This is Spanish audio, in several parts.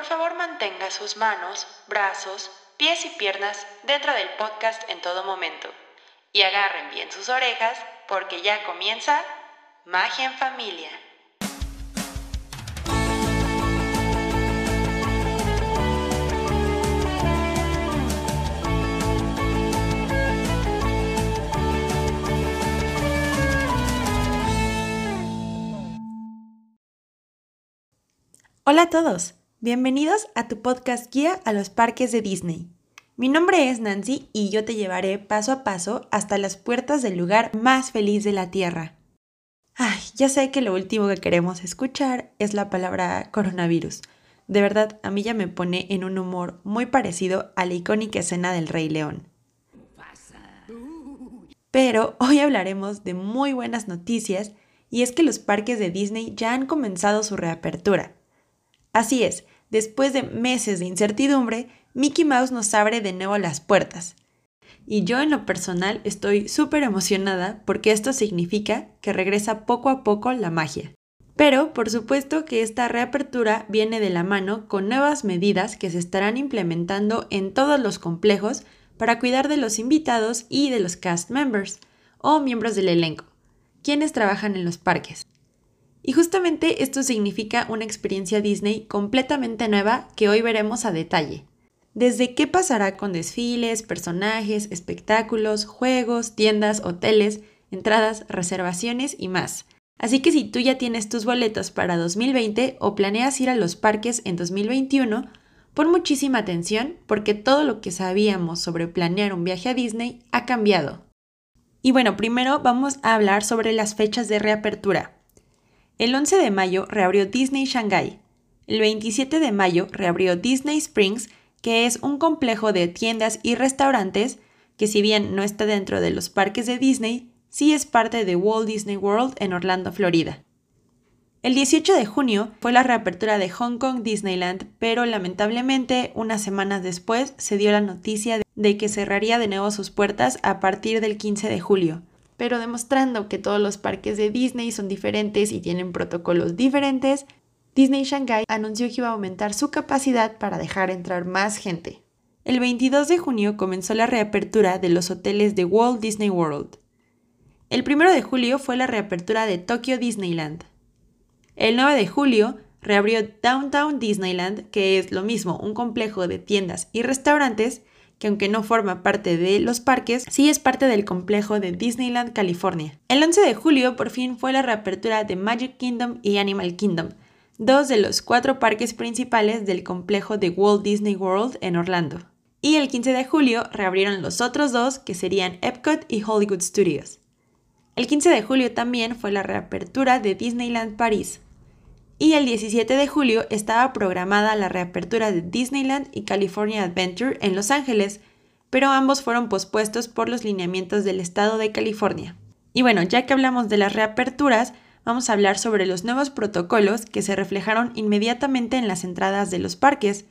por favor mantenga sus manos, brazos, pies y piernas dentro del podcast en todo momento. Y agarren bien sus orejas porque ya comienza Magia en Familia. Hola a todos, bienvenidos a tu podcast guía a los parques de Disney. Mi nombre es Nancy y yo te llevaré paso a paso hasta las puertas del lugar más feliz de la Tierra. Ay, ya sé que lo último que queremos escuchar es la palabra coronavirus. De verdad, a mí ya me pone en un humor muy parecido a la icónica escena del Rey León. Pero hoy hablaremos de muy buenas noticias y es que los parques de Disney ya han comenzado su reapertura. Así es, después de meses de incertidumbre, Mickey Mouse nos abre de nuevo las puertas. Y yo en lo personal estoy súper emocionada porque esto significa que regresa poco a poco la magia. Pero por supuesto que esta reapertura viene de la mano con nuevas medidas que se estarán implementando en todos los complejos para cuidar de los invitados y de los cast members o miembros del elenco, quienes trabajan en los parques. Y justamente esto significa una experiencia Disney completamente nueva que hoy veremos a detalle. Desde qué pasará con desfiles, personajes, espectáculos, juegos, tiendas, hoteles, entradas, reservaciones y más. Así que si tú ya tienes tus boletos para 2020 o planeas ir a los parques en 2021, pon muchísima atención porque todo lo que sabíamos sobre planear un viaje a Disney ha cambiado. Y bueno, primero vamos a hablar sobre las fechas de reapertura. El 11 de mayo reabrió Disney Shanghai. El 27 de mayo reabrió Disney Springs, que es un complejo de tiendas y restaurantes que si bien no está dentro de los parques de Disney, sí es parte de Walt Disney World en Orlando, Florida. El 18 de junio fue la reapertura de Hong Kong Disneyland, pero lamentablemente unas semanas después se dio la noticia de que cerraría de nuevo sus puertas a partir del 15 de julio, pero demostrando que todos los parques de Disney son diferentes y tienen protocolos diferentes, Disney Shanghai anunció que iba a aumentar su capacidad para dejar entrar más gente. El 22 de junio comenzó la reapertura de los hoteles de Walt Disney World. El 1 de julio fue la reapertura de Tokyo Disneyland. El 9 de julio reabrió Downtown Disneyland, que es lo mismo, un complejo de tiendas y restaurantes que aunque no forma parte de los parques, sí es parte del complejo de Disneyland California. El 11 de julio por fin fue la reapertura de Magic Kingdom y Animal Kingdom, dos de los cuatro parques principales del complejo de Walt Disney World en Orlando. Y el 15 de julio reabrieron los otros dos que serían Epcot y Hollywood Studios. El 15 de julio también fue la reapertura de Disneyland París, y el 17 de julio estaba programada la reapertura de Disneyland y California Adventure en Los Ángeles, pero ambos fueron pospuestos por los lineamientos del estado de California. Y bueno, ya que hablamos de las reaperturas, vamos a hablar sobre los nuevos protocolos que se reflejaron inmediatamente en las entradas de los parques.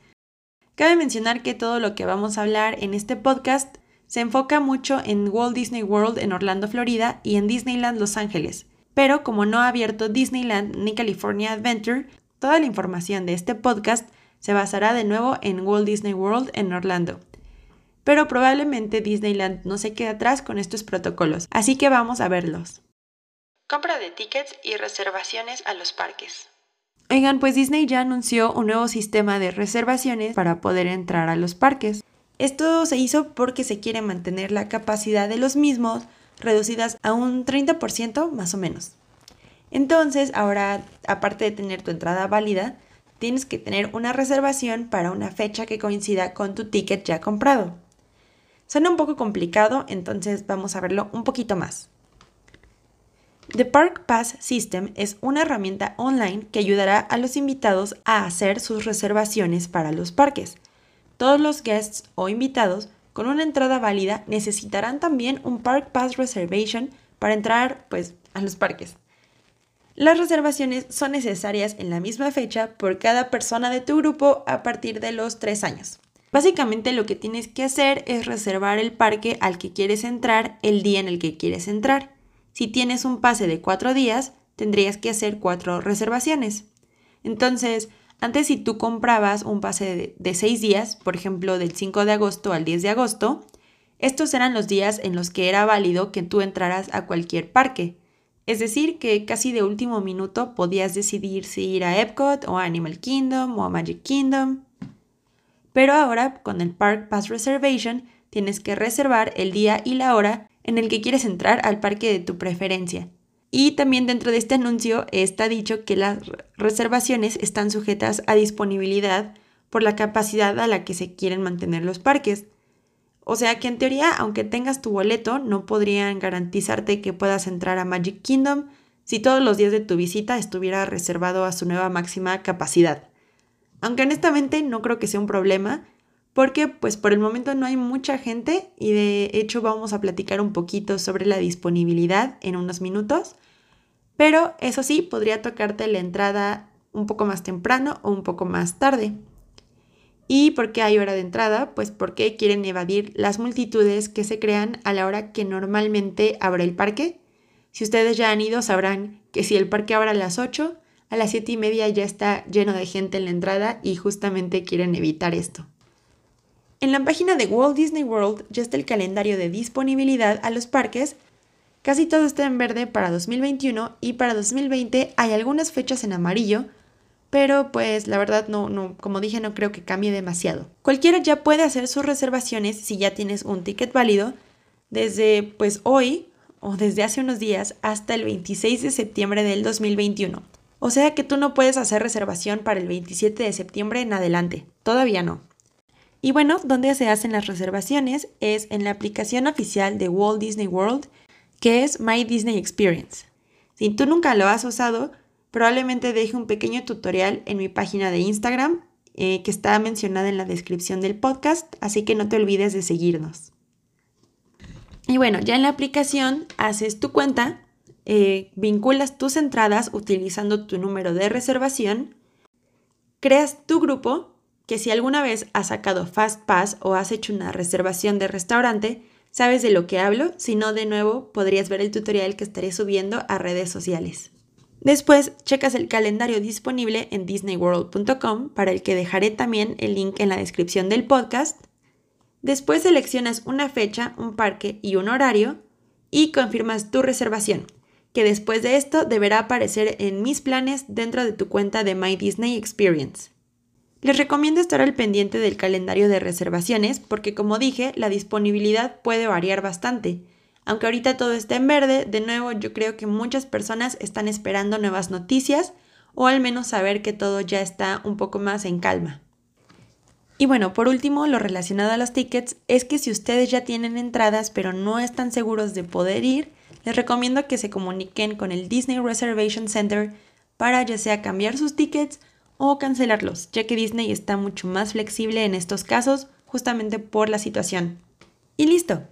Cabe mencionar que todo lo que vamos a hablar en este podcast se enfoca mucho en Walt Disney World en Orlando, Florida y en Disneyland Los Ángeles, pero como no ha abierto Disneyland ni California Adventure, toda la información de este podcast se basará de nuevo en Walt Disney World en Orlando. Pero probablemente Disneyland no se quede atrás con estos protocolos, así que vamos a verlos. Compra de tickets y reservaciones a los parques. Oigan, pues Disney ya anunció un nuevo sistema de reservaciones para poder entrar a los parques. Esto se hizo porque se quiere mantener la capacidad de los mismos reducidas a un 30% más o menos. Entonces, ahora, aparte de tener tu entrada válida, tienes que tener una reservación para una fecha que coincida con tu ticket ya comprado. Suena un poco complicado, entonces vamos a verlo un poquito más. The Park Pass System es una herramienta online que ayudará a los invitados a hacer sus reservaciones para los parques. Todos los guests o invitados con una entrada válida necesitarán también un Park Pass Reservation para entrar pues, a los parques. Las reservaciones son necesarias en la misma fecha por cada persona de tu grupo a partir de los 3 años. Básicamente lo que tienes que hacer es reservar el parque al que quieres entrar el día en el que quieres entrar. Si tienes un pase de 4 días, tendrías que hacer 4 reservaciones. Entonces, Antes si tú comprabas un pase de, 6 días, por ejemplo del 5 de agosto al 10 de agosto, estos eran los días en los que era válido que tú entraras a cualquier parque. Es decir, que casi de último minuto podías decidir si ir a Epcot o a Animal Kingdom o a Magic Kingdom. Pero ahora, con el Park Pass Reservation, tienes que reservar el día y la hora en el que quieres entrar al parque de tu preferencia. Y también dentro de este anuncio está dicho que las reservaciones están sujetas a disponibilidad por la capacidad a la que se quieren mantener los parques. O sea que en teoría, aunque tengas tu boleto, no podrían garantizarte que puedas entrar a Magic Kingdom si todos los días de tu visita estuviera reservado a su nueva máxima capacidad. Aunque honestamente no creo que sea un problema, porque pues por el momento no hay mucha gente y de hecho vamos a platicar un poquito sobre la disponibilidad en unos minutos, pero eso sí, podría tocarte la entrada un poco más temprano o un poco más tarde. ¿Y por qué hay hora de entrada? Pues porque quieren evadir las multitudes que se crean a la hora que normalmente abre el parque. Si ustedes ya han ido, sabrán que si el parque abre a las 8, a las 7 y media ya está lleno de gente en la entrada y justamente quieren evitar esto. En la página de Walt Disney World ya está el calendario de disponibilidad a los parques. Casi todo está en verde para 2021 y para 2020 hay algunas fechas en amarillo, pero pues la verdad no, no, como dije, no creo que cambie demasiado. Cualquiera ya puede hacer sus reservaciones si ya tienes un ticket válido desde pues hoy o desde hace unos días hasta el 26 de septiembre del 2021. O sea que tú no puedes hacer reservación para el 27 de septiembre en adelante. Todavía no. Y bueno, donde se hacen las reservaciones es en la aplicación oficial de Walt Disney World, que es My Disney Experience. Si tú nunca lo has usado, probablemente deje un pequeño tutorial en mi página de Instagram, eh, que está mencionada en la descripción del podcast, así que no te olvides de seguirnos. Y bueno, ya en la aplicación haces tu cuenta, eh, vinculas tus entradas utilizando tu número de reservación, creas tu grupo que si alguna vez has sacado FastPass o has hecho una reservación de restaurante, sabes de lo que hablo, si no de nuevo podrías ver el tutorial que estaré subiendo a redes sociales. Después, checas el calendario disponible en disneyworld.com, para el que dejaré también el link en la descripción del podcast. Después seleccionas una fecha, un parque y un horario y confirmas tu reservación, que después de esto deberá aparecer en mis planes dentro de tu cuenta de My Disney Experience. Les recomiendo estar al pendiente del calendario de reservaciones porque como dije, la disponibilidad puede variar bastante. Aunque ahorita todo está en verde, de nuevo yo creo que muchas personas están esperando nuevas noticias o al menos saber que todo ya está un poco más en calma. Y bueno, por último, lo relacionado a los tickets es que si ustedes ya tienen entradas pero no están seguros de poder ir, les recomiendo que se comuniquen con el Disney Reservation Center para ya sea cambiar sus tickets o cancelarlos, ya que Disney está mucho más flexible en estos casos justamente por la situación. Y listo.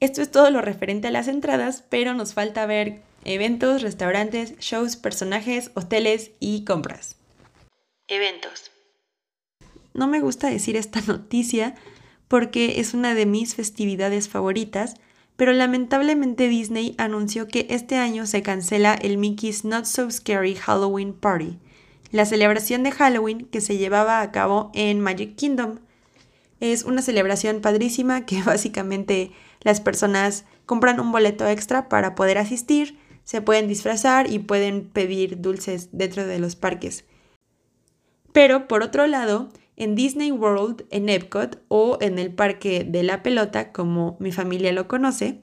Esto es todo lo referente a las entradas, pero nos falta ver eventos, restaurantes, shows, personajes, hoteles y compras. Eventos. No me gusta decir esta noticia porque es una de mis festividades favoritas, pero lamentablemente Disney anunció que este año se cancela el Mickey's Not So Scary Halloween Party, la celebración de Halloween que se llevaba a cabo en Magic Kingdom. Es una celebración padrísima que básicamente las personas compran un boleto extra para poder asistir, se pueden disfrazar y pueden pedir dulces dentro de los parques. Pero por otro lado, en Disney World, en Epcot o en el Parque de la Pelota, como mi familia lo conoce,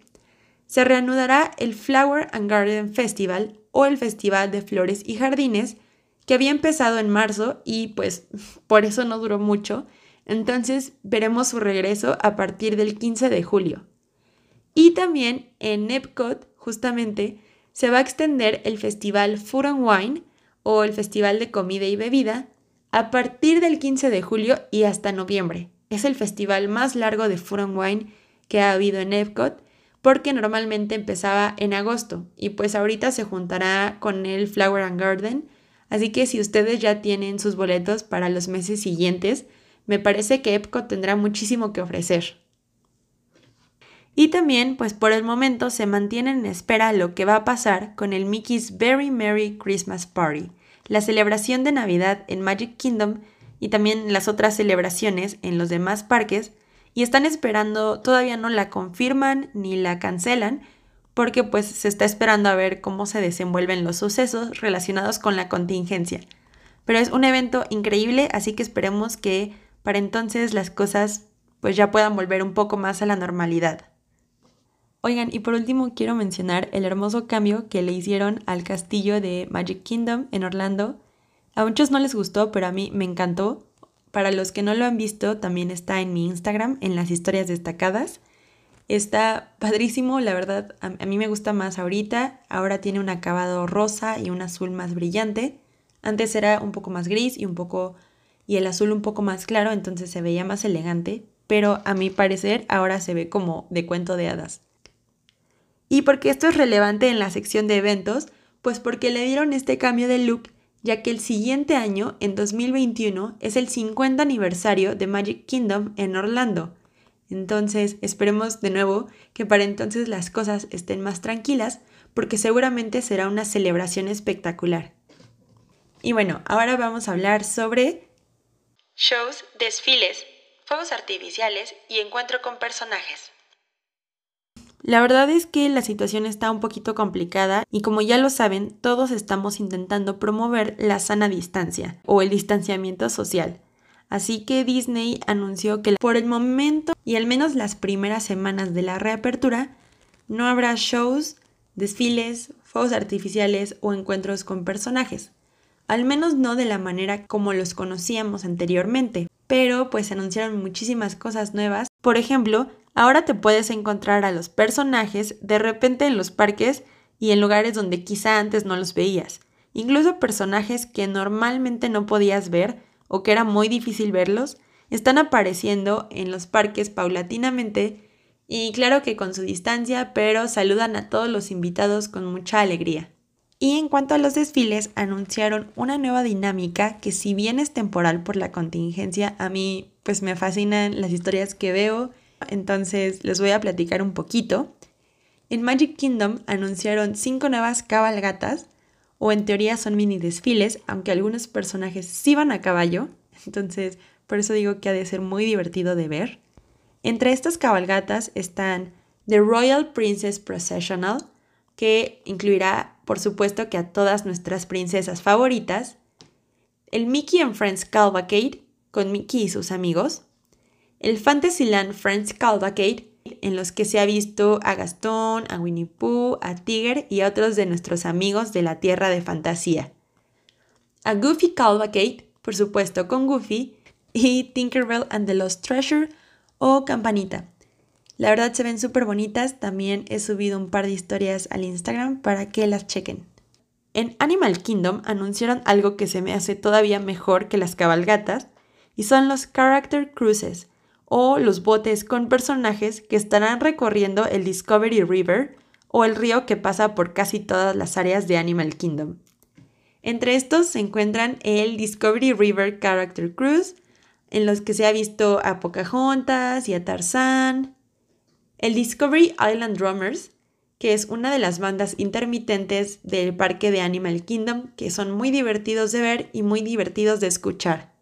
se reanudará el Flower and Garden Festival o el Festival de Flores y Jardines que había empezado en marzo y pues por eso no duró mucho. Entonces veremos su regreso a partir del 15 de julio. Y también en Epcot, justamente, se va a extender el festival Food and Wine o el festival de comida y bebida a partir del 15 de julio y hasta noviembre. Es el festival más largo de Food and Wine que ha habido en Epcot porque normalmente empezaba en agosto y pues ahorita se juntará con el Flower and Garden Así que si ustedes ya tienen sus boletos para los meses siguientes, me parece que Epcot tendrá muchísimo que ofrecer. Y también, pues por el momento se mantiene en espera lo que va a pasar con el Mickey's Very Merry Christmas Party, la celebración de Navidad en Magic Kingdom y también las otras celebraciones en los demás parques y están esperando, todavía no la confirman ni la cancelan, porque pues se está esperando a ver cómo se desenvuelven los sucesos relacionados con la contingencia. Pero es un evento increíble, así que esperemos que para entonces las cosas pues ya puedan volver un poco más a la normalidad. Oigan, y por último quiero mencionar el hermoso cambio que le hicieron al castillo de Magic Kingdom en Orlando. A muchos no les gustó, pero a mí me encantó. Para los que no lo han visto, también está en mi Instagram, en las historias destacadas. Está padrísimo, la verdad, a, mí me gusta más ahorita. Ahora tiene un acabado rosa y un azul más brillante. Antes era un poco más gris y un poco y el azul un poco más claro, entonces se veía más elegante, pero a mi parecer ahora se ve como de cuento de hadas. ¿Y por qué esto es relevante en la sección de eventos? Pues porque le dieron este cambio de look ya que el siguiente año, en 2021, es el 50 aniversario de Magic Kingdom en Orlando. Entonces, esperemos de nuevo que para entonces las cosas estén más tranquilas, porque seguramente será una celebración espectacular. Y bueno, ahora vamos a hablar sobre shows, desfiles, fuegos artificiales y encuentro con personajes. La verdad es que la situación está un poquito complicada y como ya lo saben, todos estamos intentando promover la sana distancia o el distanciamiento social. Así que Disney anunció que por el momento y al menos las primeras semanas de la reapertura no habrá shows, desfiles, fuegos artificiales o encuentros con personajes. Al menos no de la manera como los conocíamos anteriormente. Pero pues anunciaron muchísimas cosas nuevas. Por ejemplo, Ahora te puedes encontrar a los personajes de repente en los parques y en lugares donde quizá antes no los veías. Incluso personajes que normalmente no podías ver o que era muy difícil verlos, están apareciendo en los parques paulatinamente y claro que con su distancia, pero saludan a todos los invitados con mucha alegría. Y en cuanto a los desfiles, anunciaron una nueva dinámica que si bien es temporal por la contingencia, a mí pues me fascinan las historias que veo entonces les voy a platicar un poquito. En Magic Kingdom anunciaron cinco nuevas cabalgatas, o en teoría son mini desfiles, aunque algunos personajes sí van a caballo, entonces por eso digo que ha de ser muy divertido de ver. Entre estas cabalgatas están The Royal Princess Processional, que incluirá, por supuesto, que a todas nuestras princesas favoritas, el Mickey and Friends Cavalcade, con Mickey y sus amigos, el Fantasyland Friends Cavalcade, en los que se ha visto a Gastón, a Winnie Pooh, a Tiger y a otros de nuestros amigos de la Tierra de Fantasía. A Goofy Cavalcade, por supuesto con Goofy, y Tinkerbell and the Lost Treasure o Campanita. La verdad se ven súper bonitas, también he subido un par de historias al Instagram para que las chequen. En Animal Kingdom anunciaron algo que se me hace todavía mejor que las cabalgatas, y son los Character Cruises, o los botes con personajes que estarán recorriendo el Discovery River o el río que pasa por casi todas las áreas de Animal Kingdom. Entre estos se encuentran el Discovery River Character Cruise, en los que se ha visto a Pocahontas y a Tarzán, el Discovery Island Drummers, que es una de las bandas intermitentes del parque de Animal Kingdom, que son muy divertidos de ver y muy divertidos de escuchar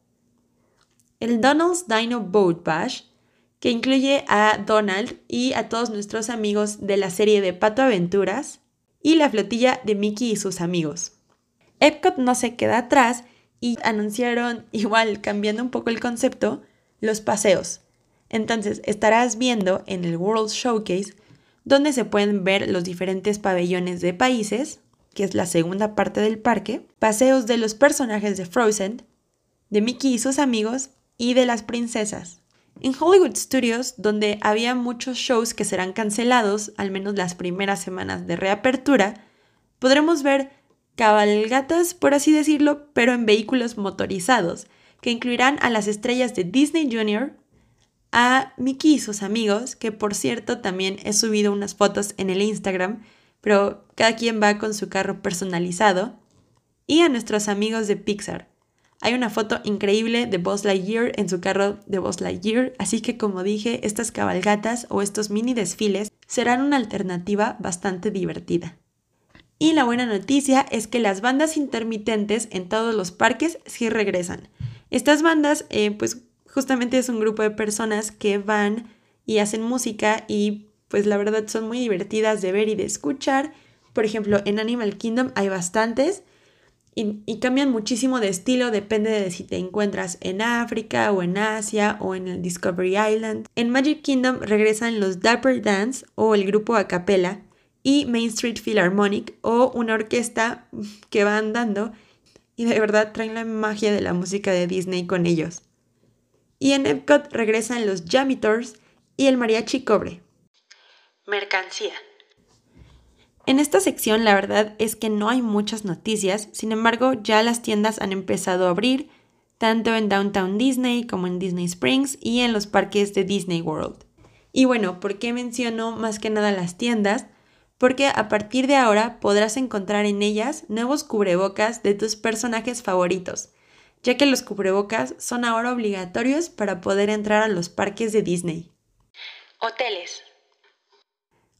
el Donald's Dino Boat Bash, que incluye a Donald y a todos nuestros amigos de la serie de Pato Aventuras, y la flotilla de Mickey y sus amigos. Epcot no se queda atrás y anunciaron, igual cambiando un poco el concepto, los paseos. Entonces estarás viendo en el World Showcase donde se pueden ver los diferentes pabellones de países, que es la segunda parte del parque, paseos de los personajes de Frozen, de Mickey y sus amigos y de las princesas. En Hollywood Studios, donde había muchos shows que serán cancelados, al menos las primeras semanas de reapertura, podremos ver cabalgatas, por así decirlo, pero en vehículos motorizados, que incluirán a las estrellas de Disney Junior, a Mickey y sus amigos, que por cierto también he subido unas fotos en el Instagram, pero cada quien va con su carro personalizado, y a nuestros amigos de Pixar, hay una foto increíble de Buzz Lightyear en su carro de Buzz Lightyear, así que como dije, estas cabalgatas o estos mini desfiles serán una alternativa bastante divertida. Y la buena noticia es que las bandas intermitentes en todos los parques sí regresan. Estas bandas, eh, pues justamente es un grupo de personas que van y hacen música y pues la verdad son muy divertidas de ver y de escuchar. Por ejemplo, en Animal Kingdom hay bastantes y, cambian muchísimo de estilo, depende de si te encuentras en África o en Asia o en el Discovery Island. En Magic Kingdom regresan los Dapper Dance o el grupo a capella y Main Street Philharmonic o una orquesta que va andando y de verdad traen la magia de la música de Disney con ellos. Y en Epcot regresan los Jamitors y el Mariachi Cobre. Mercancía. En esta sección la verdad es que no hay muchas noticias, sin embargo ya las tiendas han empezado a abrir, tanto en Downtown Disney como en Disney Springs y en los parques de Disney World. Y bueno, ¿por qué menciono más que nada las tiendas? Porque a partir de ahora podrás encontrar en ellas nuevos cubrebocas de tus personajes favoritos, ya que los cubrebocas son ahora obligatorios para poder entrar a los parques de Disney. Hoteles.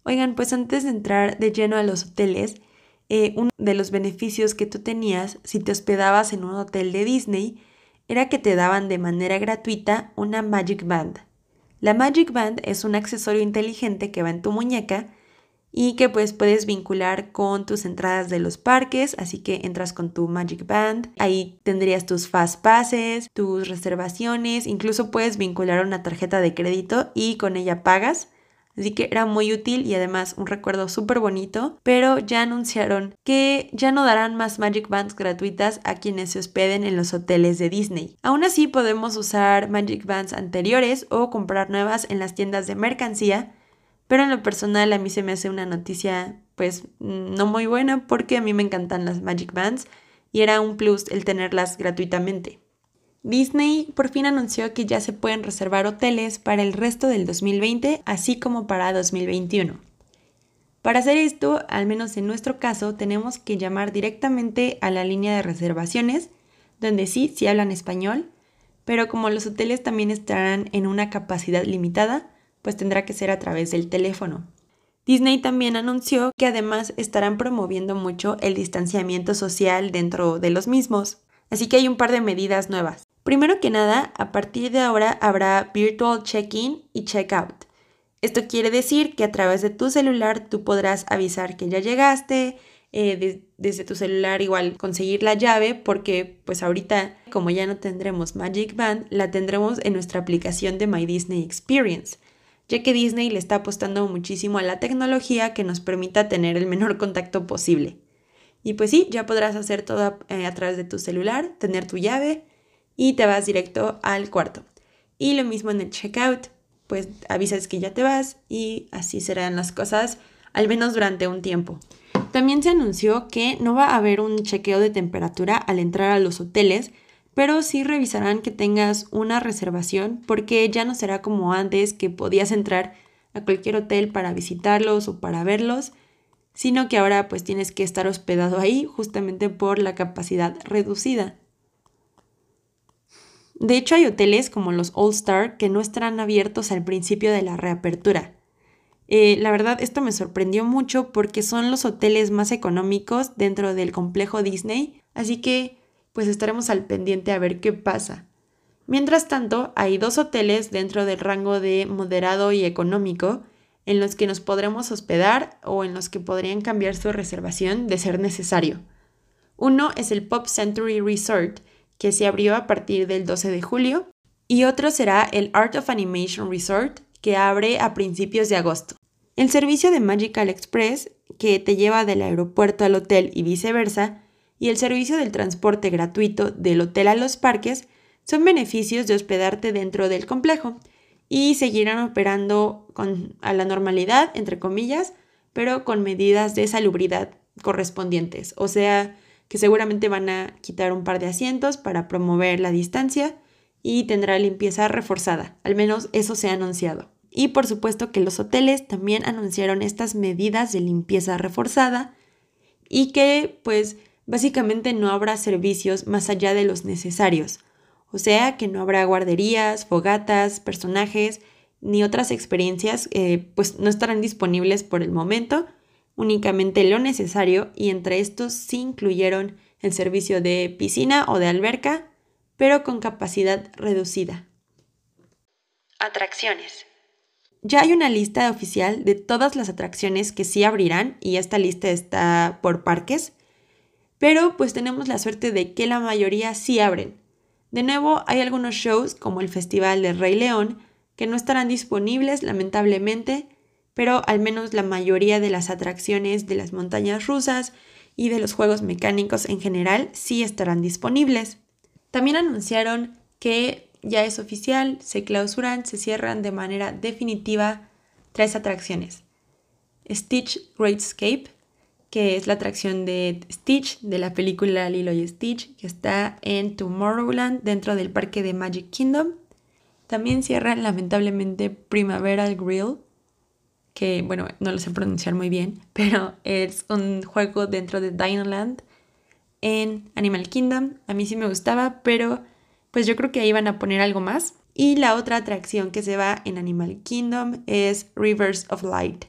Oigan, pues antes de entrar de lleno a los hoteles, eh, uno de los beneficios que tú tenías si te hospedabas en un hotel de Disney era que te daban de manera gratuita una Magic Band. La Magic Band es un accesorio inteligente que va en tu muñeca y que pues puedes vincular con tus entradas de los parques, así que entras con tu Magic Band, ahí tendrías tus fast passes, tus reservaciones, incluso puedes vincular una tarjeta de crédito y con ella pagas. Así que era muy útil y además un recuerdo súper bonito, pero ya anunciaron que ya no darán más Magic Bands gratuitas a quienes se hospeden en los hoteles de Disney. Aún así podemos usar Magic Bands anteriores o comprar nuevas en las tiendas de mercancía, pero en lo personal a mí se me hace una noticia pues no muy buena porque a mí me encantan las Magic Bands y era un plus el tenerlas gratuitamente. Disney por fin anunció que ya se pueden reservar hoteles para el resto del 2020, así como para 2021. Para hacer esto, al menos en nuestro caso, tenemos que llamar directamente a la línea de reservaciones, donde sí, sí hablan español, pero como los hoteles también estarán en una capacidad limitada, pues tendrá que ser a través del teléfono. Disney también anunció que además estarán promoviendo mucho el distanciamiento social dentro de los mismos, así que hay un par de medidas nuevas. Primero que nada, a partir de ahora habrá Virtual Check-in y Check-out. Esto quiere decir que a través de tu celular tú podrás avisar que ya llegaste, eh, desde tu celular igual conseguir la llave porque pues ahorita como ya no tendremos Magic Band, la tendremos en nuestra aplicación de My Disney Experience, ya que Disney le está apostando muchísimo a la tecnología que nos permita tener el menor contacto posible. Y pues sí, ya podrás hacer todo eh, a través de tu celular, tener tu llave y te vas directo al cuarto. Y lo mismo en el checkout, pues avisas que ya te vas y así serán las cosas, al menos durante un tiempo. También se anunció que no va a haber un chequeo de temperatura al entrar a los hoteles, pero sí revisarán que tengas una reservación porque ya no será como antes que podías entrar a cualquier hotel para visitarlos o para verlos, sino que ahora pues tienes que estar hospedado ahí justamente por la capacidad reducida. De hecho, hay hoteles como los All Star que no estarán abiertos al principio de la reapertura. Eh, la verdad, esto me sorprendió mucho porque son los hoteles más económicos dentro del complejo Disney, así que pues estaremos al pendiente a ver qué pasa. Mientras tanto, hay dos hoteles dentro del rango de moderado y económico en los que nos podremos hospedar o en los que podrían cambiar su reservación de ser necesario. Uno es el Pop Century Resort, que se abrió a partir del 12 de julio, y otro será el Art of Animation Resort, que abre a principios de agosto. El servicio de Magical Express, que te lleva del aeropuerto al hotel y viceversa, y el servicio del transporte gratuito del hotel a los parques son beneficios de hospedarte dentro del complejo y seguirán operando con, a la normalidad, entre comillas, pero con medidas de salubridad correspondientes, o sea, que seguramente van a quitar un par de asientos para promover la distancia y tendrá limpieza reforzada, al menos eso se ha anunciado. Y por supuesto que los hoteles también anunciaron estas medidas de limpieza reforzada y que pues básicamente no habrá servicios más allá de los necesarios, o sea que no habrá guarderías, fogatas, personajes ni otras experiencias, eh, pues no estarán disponibles por el momento, únicamente lo necesario y entre estos sí incluyeron el servicio de piscina o de alberca, pero con capacidad reducida. Atracciones. Ya hay una lista oficial de todas las atracciones que sí abrirán y esta lista está por parques, pero pues tenemos la suerte de que la mayoría sí abren. De nuevo, hay algunos shows como el Festival de Rey León que no estarán disponibles lamentablemente, pero al menos la mayoría de las atracciones de las montañas rusas y de los juegos mecánicos en general sí estarán disponibles. También anunciaron que ya es oficial, se clausuran, se cierran de manera definitiva tres atracciones. Stitch Great Escape, que es la atracción de Stitch de la película Lilo y Stitch, que está en Tomorrowland dentro del parque de Magic Kingdom. También cierran lamentablemente Primaveral Grill, que bueno, no lo sé pronunciar muy bien, pero es un juego dentro de Dinoland en Animal Kingdom. A mí sí me gustaba, pero pues yo creo que ahí van a poner algo más. Y la otra atracción que se va en Animal Kingdom es Rivers of Light,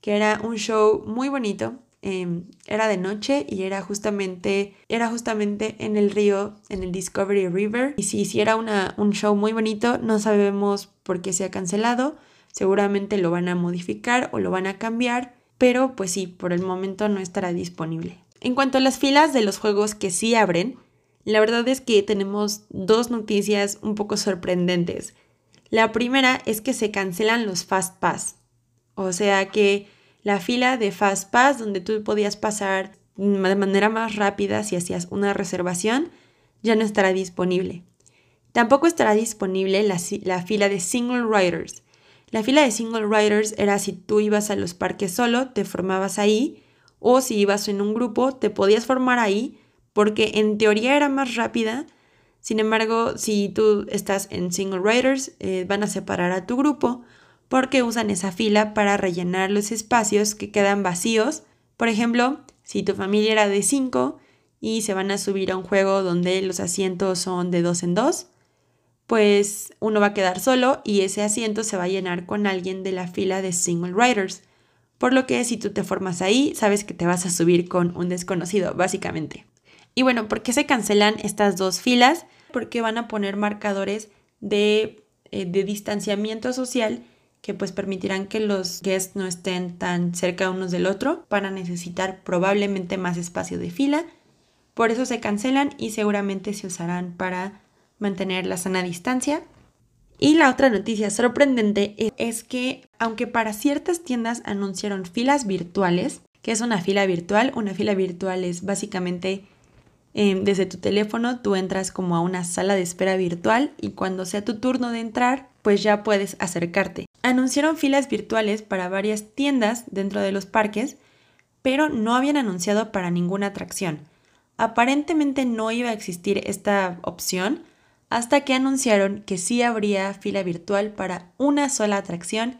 que era un show muy bonito. Em, era de noche y era justamente, era justamente en el río, en el Discovery River. Y si hiciera una, un show muy bonito, no sabemos por qué se ha cancelado. Seguramente lo van a modificar o lo van a cambiar, pero pues sí, por el momento no estará disponible. En cuanto a las filas de los juegos que sí abren, la verdad es que tenemos dos noticias un poco sorprendentes. La primera es que se cancelan los Fast Pass. O sea que la fila de Fast Pass donde tú podías pasar de manera más rápida si hacías una reservación ya no estará disponible. Tampoco estará disponible la, la, fila de Single Riders. La fila de Single Riders era si tú ibas a los parques solo, te formabas ahí, o si ibas en un grupo, te podías formar ahí, porque en teoría era más rápida. Sin embargo, si tú estás en single riders, eh, van a separar a tu grupo porque usan esa fila para rellenar los espacios que quedan vacíos. Por ejemplo, si tu familia era de 5 y se van a subir a un juego donde los asientos son de dos en dos, pues uno va a quedar solo y ese asiento se va a llenar con alguien de la fila de single riders. Por lo que si tú te formas ahí, sabes que te vas a subir con un desconocido, básicamente. Y bueno, ¿por qué se cancelan estas dos filas? Porque van a poner marcadores de, eh, de distanciamiento social que pues permitirán que los guests no estén tan cerca unos del otro para necesitar probablemente más espacio de fila. Por eso se cancelan y seguramente se usarán para mantener la sana distancia. Y la otra noticia sorprendente es que aunque para ciertas tiendas anunciaron filas virtuales, que es una fila virtual, una fila virtual es básicamente Em, desde tu teléfono tú entras como a una sala de espera virtual y cuando sea tu turno de entrar, pues ya puedes acercarte. Anunciaron filas virtuales para varias tiendas dentro de los parques, pero no habían anunciado para ninguna atracción. Aparentemente no iba a existir esta opción hasta que anunciaron que sí habría fila virtual para una sola atracción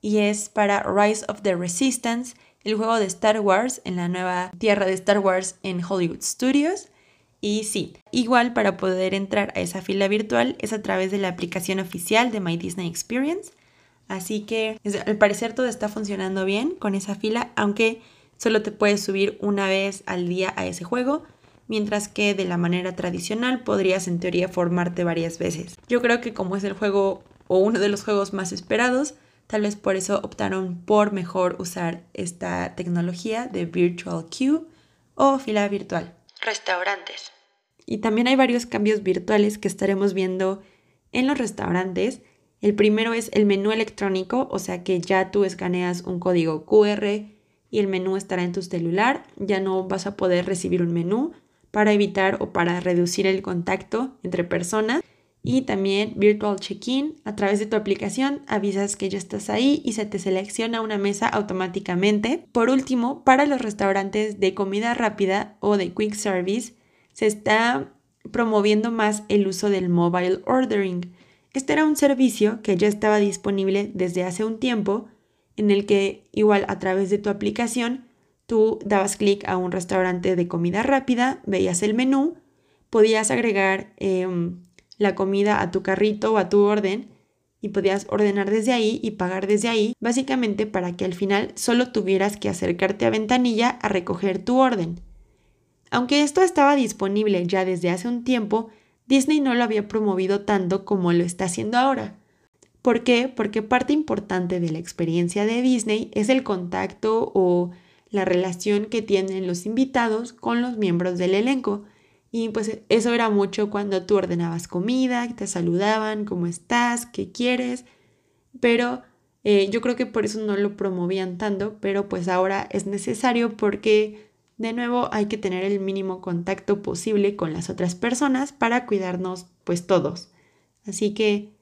y es para Rise of the Resistance, el juego de Star Wars en la nueva tierra de Star Wars en Hollywood Studios. Y sí, igual para poder entrar a esa fila virtual es a través de la aplicación oficial de My Disney Experience. Así que al parecer todo está funcionando bien con esa fila, aunque solo te puedes subir una vez al día a ese juego, mientras que de la manera tradicional podrías en teoría formarte varias veces. Yo creo que como es el juego o uno de los juegos más esperados, tal vez por eso optaron por mejor usar esta tecnología de Virtual Queue o fila virtual restaurantes. Y también hay varios cambios virtuales que estaremos viendo en los restaurantes. El primero es el menú electrónico, o sea que ya tú escaneas un código QR y el menú estará en tu celular. Ya no vas a poder recibir un menú para evitar o para reducir el contacto entre personas. Y también Virtual Check-in. A través de tu aplicación avisas que ya estás ahí y se te selecciona una mesa automáticamente. Por último, para los restaurantes de comida rápida o de quick service, se está promoviendo más el uso del mobile ordering. Este era un servicio que ya estaba disponible desde hace un tiempo, en el que igual a través de tu aplicación tú dabas clic a un restaurante de comida rápida, veías el menú, podías agregar em, la comida a tu carrito o a tu orden y podías ordenar desde ahí y pagar desde ahí, básicamente para que al final solo tuvieras que acercarte a ventanilla a recoger tu orden. Aunque esto estaba disponible ya desde hace un tiempo, Disney no lo había promovido tanto como lo está haciendo ahora. ¿Por qué? Porque parte importante de la experiencia de Disney es el contacto o la relación que tienen los invitados con los miembros del elenco. Y pues eso era mucho cuando tú ordenabas comida, te saludaban, cómo estás, qué quieres. Pero eh, yo creo que por eso no lo promovían tanto, pero pues ahora es necesario porque de nuevo hay que tener el mínimo contacto posible con las otras personas para cuidarnos pues todos. Así que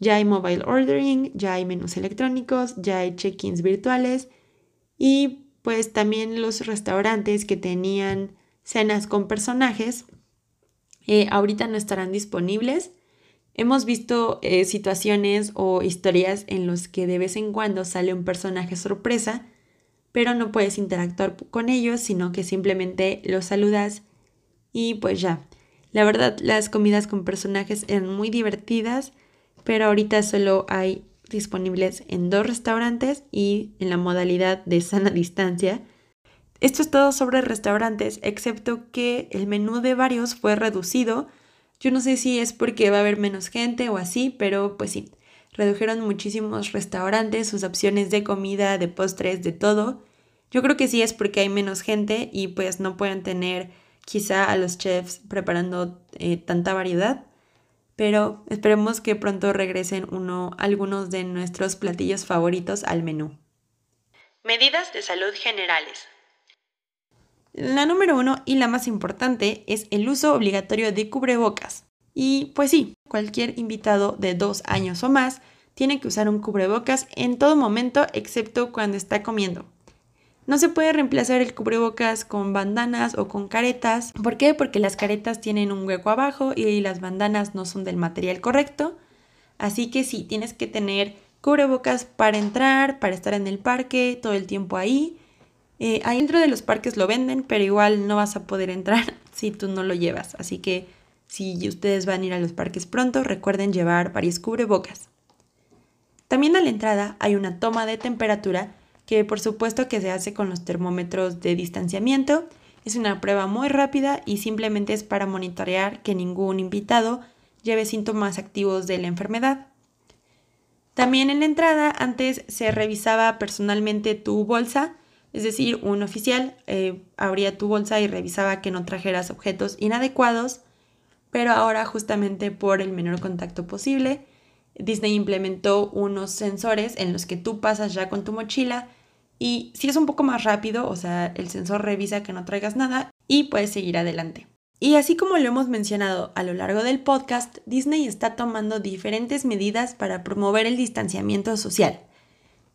ya hay mobile ordering, ya hay menús electrónicos, ya hay check-ins virtuales y pues también los restaurantes que tenían cenas con personajes eh, ahorita no estarán disponibles. Hemos visto eh, situaciones o historias en los que de vez en cuando sale un personaje sorpresa, pero no puedes interactuar con ellos, sino que simplemente los saludas y pues ya. La verdad, las comidas con personajes eran muy divertidas pero ahorita solo hay disponibles en dos restaurantes y en la modalidad de sana distancia. Esto es todo sobre restaurantes, excepto que el menú de varios fue reducido. Yo no sé si es porque va a haber menos gente o así, pero pues sí, redujeron muchísimos restaurantes, sus opciones de comida, de postres, de todo. Yo creo que sí es porque hay menos gente y pues no pueden tener quizá a los chefs preparando eh, tanta variedad pero esperemos que pronto regresen uno, algunos de nuestros platillos favoritos al menú. Medidas de salud generales. La número uno y la más importante es el uso obligatorio de cubrebocas. Y pues sí, cualquier invitado de dos años o más tiene que usar un cubrebocas en todo momento excepto cuando está comiendo. No se puede reemplazar el cubrebocas con bandanas o con caretas. ¿Por qué? Porque las caretas tienen un hueco abajo y las bandanas no son del material correcto. Así que sí, tienes que tener cubrebocas para entrar, para estar en el parque, todo el tiempo ahí. Eh, ahí dentro de los parques lo venden, pero igual no vas a poder entrar si tú no lo llevas. Así que si ustedes van a ir a los parques pronto, recuerden llevar varios cubrebocas. También a la entrada hay una toma de temperatura que por supuesto que se hace con los termómetros de distanciamiento. Es una prueba muy rápida y simplemente es para monitorear que ningún invitado lleve síntomas activos de la enfermedad. También en la entrada antes se revisaba personalmente tu bolsa, es decir, un oficial eh, abría tu bolsa y revisaba que no trajeras objetos inadecuados, pero ahora justamente por el menor contacto posible Disney implementó unos sensores en los que tú pasas ya con tu mochila y si es un poco más rápido, o sea, el sensor revisa que no traigas nada y puedes seguir adelante. Y así como lo hemos mencionado a lo largo del podcast, Disney está tomando diferentes medidas para promover el distanciamiento social.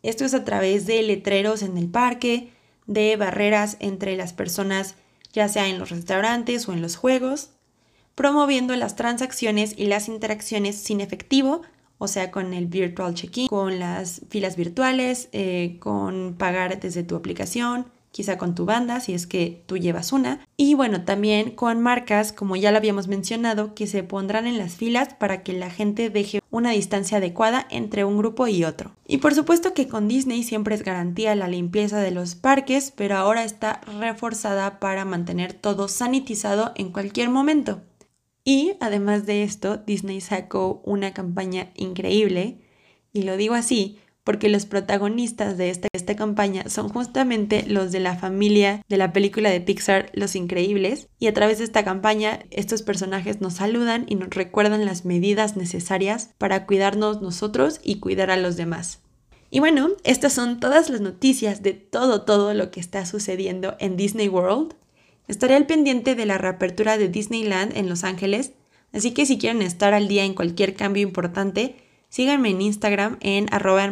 Esto es a través de letreros en el parque, de barreras entre las personas, ya sea en los restaurantes o en los juegos, promoviendo las transacciones y las interacciones sin efectivo o sea, con el virtual check-in, con las filas virtuales, eh, con pagar desde tu aplicación, quizá con tu banda si es que tú llevas una. Y bueno, también con marcas, como ya lo habíamos mencionado, que se pondrán en las filas para que la gente deje una distancia adecuada entre un grupo y otro. Y por supuesto que con Disney siempre es garantía la limpieza de los parques, pero ahora está reforzada para mantener todo sanitizado en cualquier momento. Y además de esto, Disney sacó una campaña increíble, y lo digo así porque los protagonistas de esta, esta, campaña son justamente los de la familia de la película de Pixar Los Increíbles, y a través de esta campaña estos personajes nos saludan y nos recuerdan las medidas necesarias para cuidarnos nosotros y cuidar a los demás. Y bueno, estas son todas las noticias de todo, todo lo que está sucediendo en Disney World. Estaré al pendiente de la reapertura de Disneyland en Los Ángeles, así que si quieren estar al día en cualquier cambio importante, síganme en Instagram en arroba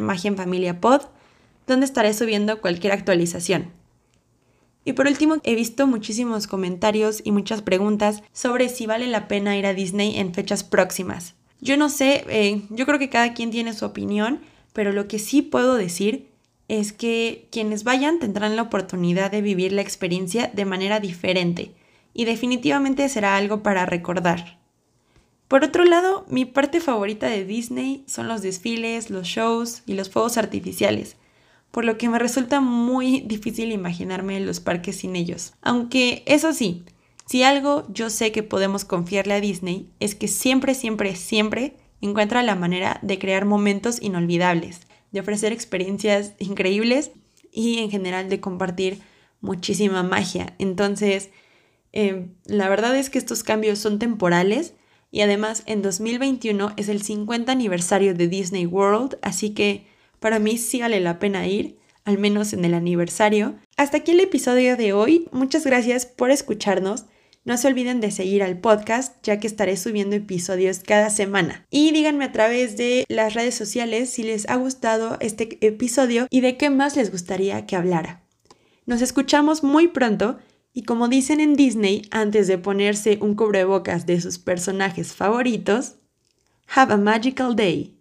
donde estaré subiendo cualquier actualización. Y por último, he visto muchísimos comentarios y muchas preguntas sobre si vale la pena ir a Disney en fechas próximas. Yo no sé, eh, yo creo que cada quien tiene su opinión, pero lo que sí puedo decir es que quienes vayan tendrán la oportunidad de vivir la experiencia de manera diferente y definitivamente será algo para recordar. Por otro lado, mi parte favorita de Disney son los desfiles, los shows y los fuegos artificiales, por lo que me resulta muy difícil imaginarme los parques sin ellos. Aunque eso sí, si algo yo sé que podemos confiarle a Disney es que siempre, siempre, siempre encuentra la manera de crear momentos inolvidables, de ofrecer experiencias increíbles y en general de compartir muchísima magia. Entonces, eh, la verdad es que estos cambios son temporales y además en 2021 es el 50 aniversario de Disney World, así que para mí sí vale la pena ir, al menos en el aniversario. Hasta aquí el episodio de hoy, muchas gracias por escucharnos. No se olviden de seguir al podcast, ya que estaré subiendo episodios cada semana. Y díganme a través de las redes sociales si les ha gustado este episodio y de qué más les gustaría que hablara. Nos escuchamos muy pronto y como dicen en Disney antes de ponerse un cubrebocas de sus personajes favoritos, Have a magical day.